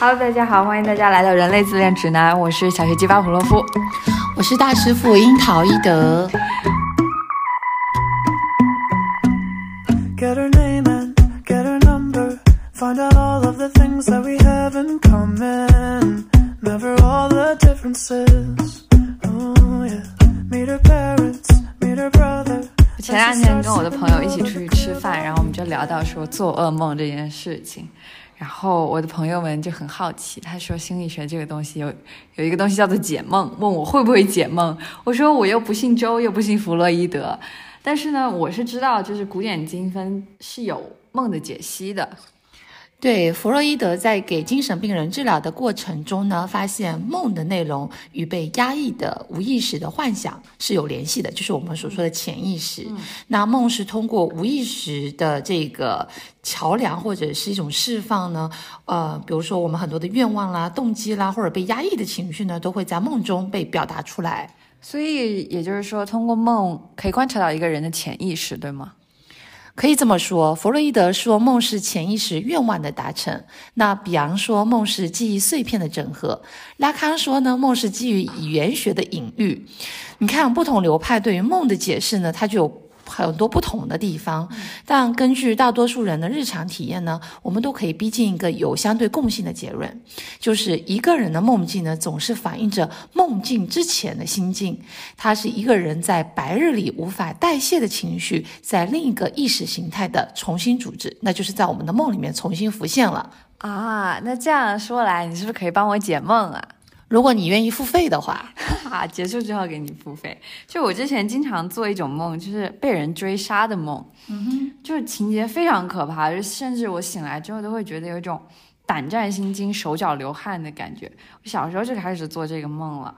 Hello，大家好，欢迎大家来到人类自恋指南，我是小学鸡巴普洛夫，我是大师傅樱桃一德。前两天跟我的朋友一起出去吃饭，然后我们就聊到说做噩梦这件事情。然后我的朋友们就很好奇，他说心理学这个东西有有一个东西叫做解梦，问我会不会解梦。我说我又不信周，又不信弗洛伊德，但是呢，我是知道就是古典精分是有梦的解析的。对，弗洛伊德在给精神病人治疗的过程中呢，发现梦的内容与被压抑的无意识的幻想是有联系的，就是我们所说的潜意识。那梦是通过无意识的这个桥梁或者是一种释放呢，呃，比如说我们很多的愿望啦、动机啦，或者被压抑的情绪呢，都会在梦中被表达出来。所以也就是说，通过梦可以观察到一个人的潜意识，对吗？可以这么说，弗洛伊德说梦是潜意识愿望的达成。那比昂说梦是记忆碎片的整合。拉康说呢，梦是基于语言学的隐喻。你看，不同流派对于梦的解释呢，它就有。很多不同的地方，但根据大多数人的日常体验呢，我们都可以逼近一个有相对共性的结论，就是一个人的梦境呢，总是反映着梦境之前的心境。它是一个人在白日里无法代谢的情绪，在另一个意识形态的重新组织，那就是在我们的梦里面重新浮现了啊。那这样说来，你是不是可以帮我解梦啊？如果你愿意付费的话，哈，结束之后给你付费。就我之前经常做一种梦，就是被人追杀的梦，嗯哼，就是情节非常可怕，就甚至我醒来之后都会觉得有一种胆战心惊、手脚流汗的感觉。我小时候就开始做这个梦了，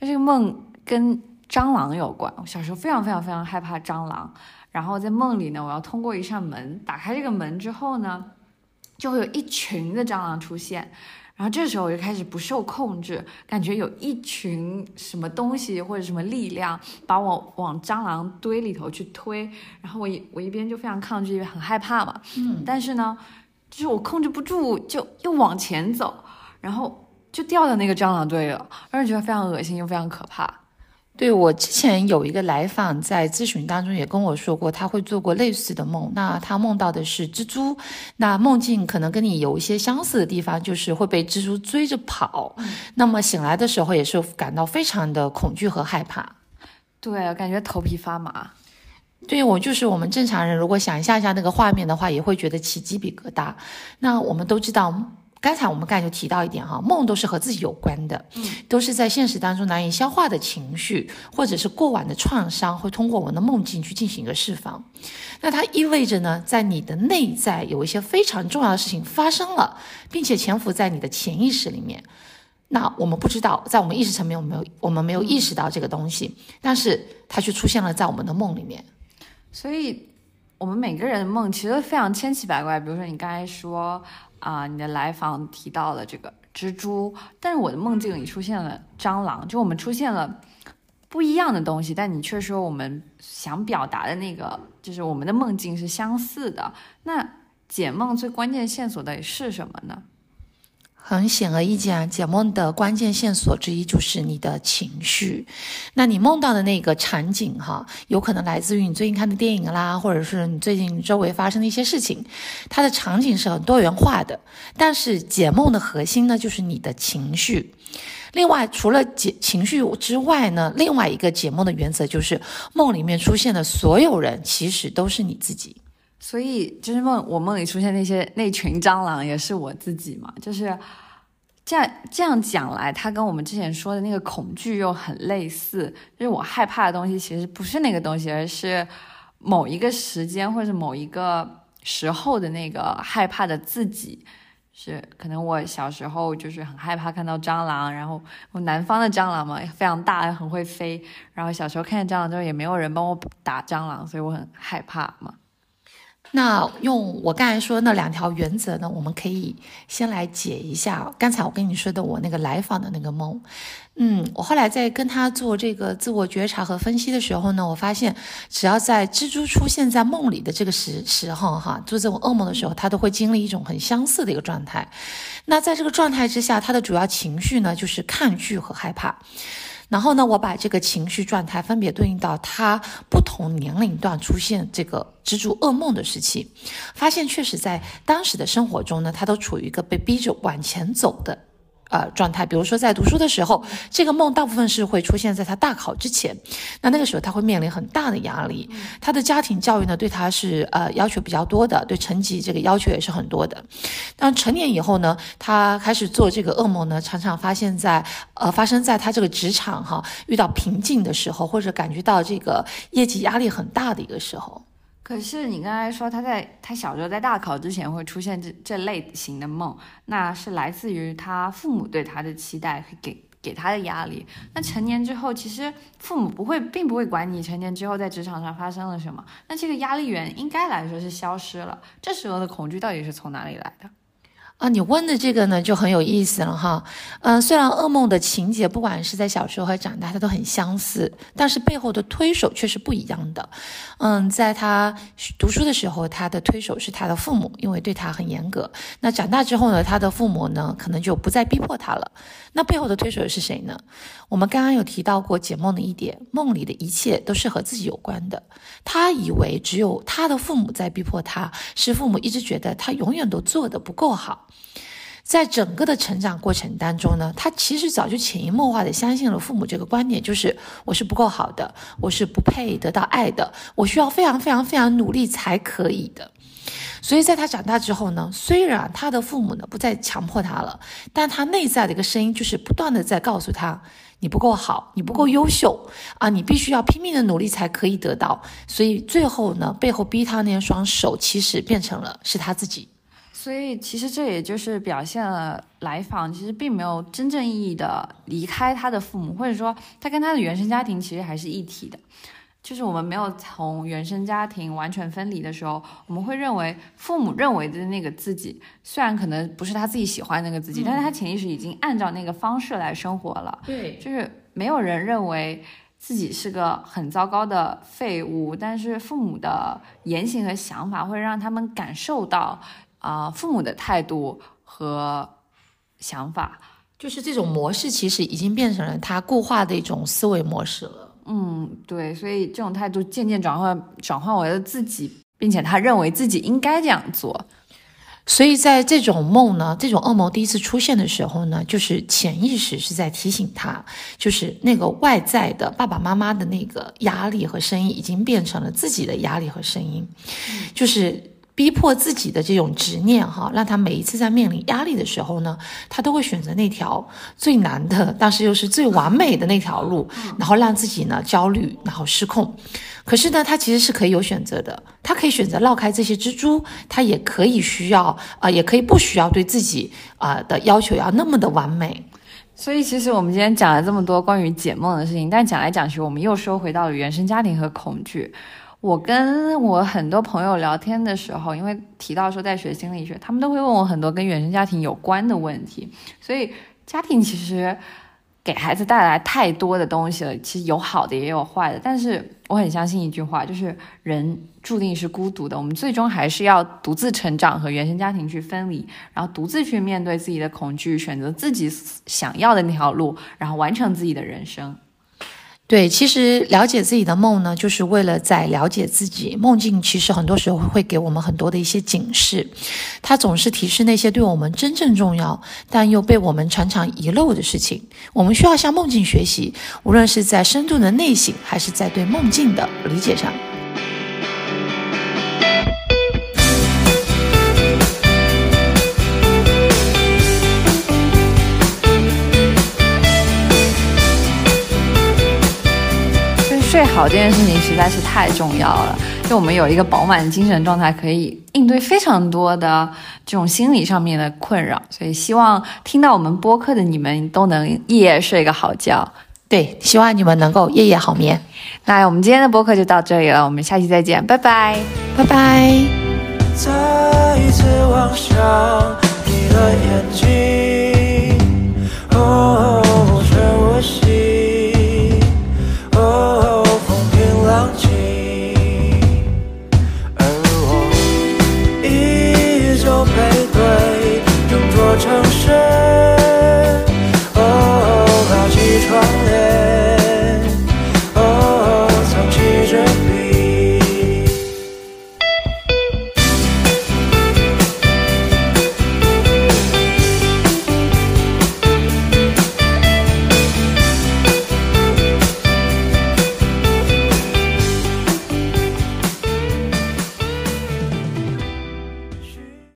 那这个梦跟蟑螂有关。我小时候非常非常非常害怕蟑螂，然后在梦里呢，我要通过一扇门打开这个门之后呢，就会有一群的蟑螂出现。然后这时候我就开始不受控制，感觉有一群什么东西或者什么力量把我往蟑螂堆里头去推，然后我一我一边就非常抗拒，一边很害怕嘛。嗯。但是呢，就是我控制不住，就又往前走，然后就掉到那个蟑螂堆了，让人觉得非常恶心又非常可怕。对我之前有一个来访，在咨询当中也跟我说过，他会做过类似的梦。那他梦到的是蜘蛛，那梦境可能跟你有一些相似的地方，就是会被蜘蛛追着跑。那么醒来的时候也是感到非常的恐惧和害怕。对，感觉头皮发麻。对我就是我们正常人，如果想象一下那个画面的话，也会觉得起鸡皮疙瘩。那我们都知道。刚才我们刚才就提到一点哈，梦都是和自己有关的，嗯，都是在现实当中难以消化的情绪，或者是过往的创伤，会通过我们的梦境去进行一个释放。那它意味着呢，在你的内在有一些非常重要的事情发生了，并且潜伏在你的潜意识里面。那我们不知道，在我们意识层面，我们没有我们没有意识到这个东西，但是它却出现了在我们的梦里面。所以，我们每个人的梦其实非常千奇百怪。比如说，你刚才说。啊，你的来访提到了这个蜘蛛，但是我的梦境里出现了蟑螂，就我们出现了不一样的东西，但你却说我们想表达的那个，就是我们的梦境是相似的。那解梦最关键线索到底是什么呢？很显而易见啊，解梦的关键线索之一就是你的情绪。那你梦到的那个场景，哈，有可能来自于你最近看的电影啦，或者是你最近周围发生的一些事情。它的场景是很多元化的，但是解梦的核心呢，就是你的情绪。另外，除了解情绪之外呢，另外一个解梦的原则就是，梦里面出现的所有人其实都是你自己。所以就是梦，我梦里出现那些那群蟑螂也是我自己嘛，就是这样这样讲来，它跟我们之前说的那个恐惧又很类似。就是我害怕的东西其实不是那个东西，而是某一个时间或者某一个时候的那个害怕的自己。是可能我小时候就是很害怕看到蟑螂，然后南方的蟑螂嘛非常大，很会飞。然后小时候看见蟑螂之后也没有人帮我打蟑螂，所以我很害怕嘛。那用我刚才说那两条原则呢，我们可以先来解一下刚才我跟你说的我那个来访的那个梦。嗯，我后来在跟他做这个自我觉察和分析的时候呢，我发现只要在蜘蛛出现在梦里的这个时时候，哈，做这种噩梦的时候，他都会经历一种很相似的一个状态。那在这个状态之下，他的主要情绪呢就是抗拒和害怕。然后呢，我把这个情绪状态分别对应到他不同年龄段出现这个蜘蛛噩梦的时期，发现确实在当时的生活中呢，他都处于一个被逼着往前走的。呃，状态，比如说在读书的时候，这个梦大部分是会出现在他大考之前，那那个时候他会面临很大的压力，他的家庭教育呢对他是呃要求比较多的，对成绩这个要求也是很多的。当成年以后呢，他开始做这个噩梦呢，常常发现在呃发生在他这个职场哈遇到瓶颈的时候，或者感觉到这个业绩压力很大的一个时候。可是你刚才说他在他小时候在大考之前会出现这这类型的梦，那是来自于他父母对他的期待给给他的压力。那成年之后，其实父母不会并不会管你成年之后在职场上发生了什么，那这个压力源应该来说是消失了。这时候的恐惧到底是从哪里来的？啊，你问的这个呢就很有意思了哈。嗯，虽然噩梦的情节不管是在小时候还是长大，它都很相似，但是背后的推手却是不一样的。嗯，在他读书的时候，他的推手是他的父母，因为对他很严格。那长大之后呢，他的父母呢可能就不再逼迫他了。那背后的推手是谁呢？我们刚刚有提到过解梦的一点，梦里的一切都是和自己有关的。他以为只有他的父母在逼迫他，是父母一直觉得他永远都做得不够好。在整个的成长过程当中呢，他其实早就潜移默化的相信了父母这个观点，就是我是不够好的，我是不配得到爱的，我需要非常非常非常努力才可以的。所以在他长大之后呢，虽然他的父母呢不再强迫他了，但他内在的一个声音就是不断的在告诉他，你不够好，你不够优秀啊，你必须要拼命的努力才可以得到。所以最后呢，背后逼他那双手，其实变成了是他自己。所以其实这也就是表现了来访其实并没有真正意义的离开他的父母，或者说他跟他的原生家庭其实还是一体的。就是我们没有从原生家庭完全分离的时候，我们会认为父母认为的那个自己，虽然可能不是他自己喜欢那个自己，但是他潜意识已经按照那个方式来生活了。对，就是没有人认为自己是个很糟糕的废物，但是父母的言行和想法会让他们感受到。啊，父母的态度和想法，就是这种模式，其实已经变成了他固化的一种思维模式了。嗯，对，所以这种态度渐渐转换转换为了自己，并且他认为自己应该这样做。所以在这种梦呢，这种噩梦第一次出现的时候呢，就是潜意识是在提醒他，就是那个外在的爸爸妈妈的那个压力和声音，已经变成了自己的压力和声音，就是。逼迫自己的这种执念，哈，让他每一次在面临压力的时候呢，他都会选择那条最难的，但是又是最完美的那条路，然后让自己呢焦虑，然后失控。可是呢，他其实是可以有选择的，他可以选择绕开这些蜘蛛，他也可以需要啊，也可以不需要对自己啊的要求要那么的完美。所以，其实我们今天讲了这么多关于解梦的事情，但讲来讲去，我们又说回到了原生家庭和恐惧。我跟我很多朋友聊天的时候，因为提到说在学心理学，他们都会问我很多跟原生家庭有关的问题。所以家庭其实给孩子带来太多的东西了，其实有好的也有坏的。但是我很相信一句话，就是人注定是孤独的，我们最终还是要独自成长和原生家庭去分离，然后独自去面对自己的恐惧，选择自己想要的那条路，然后完成自己的人生。对，其实了解自己的梦呢，就是为了在了解自己。梦境其实很多时候会给我们很多的一些警示，它总是提示那些对我们真正重要但又被我们常常遗漏的事情。我们需要向梦境学习，无论是在深度的内省，还是在对梦境的理解上。好这件事情实在是太重要了，就我们有一个饱满的精神状态，可以应对非常多的这种心理上面的困扰。所以希望听到我们播客的你们都能夜夜睡个好觉。对，希望你们能够夜夜好眠。那我们今天的播客就到这里了，我们下期再见，拜拜，拜拜。再一次望向你的眼睛。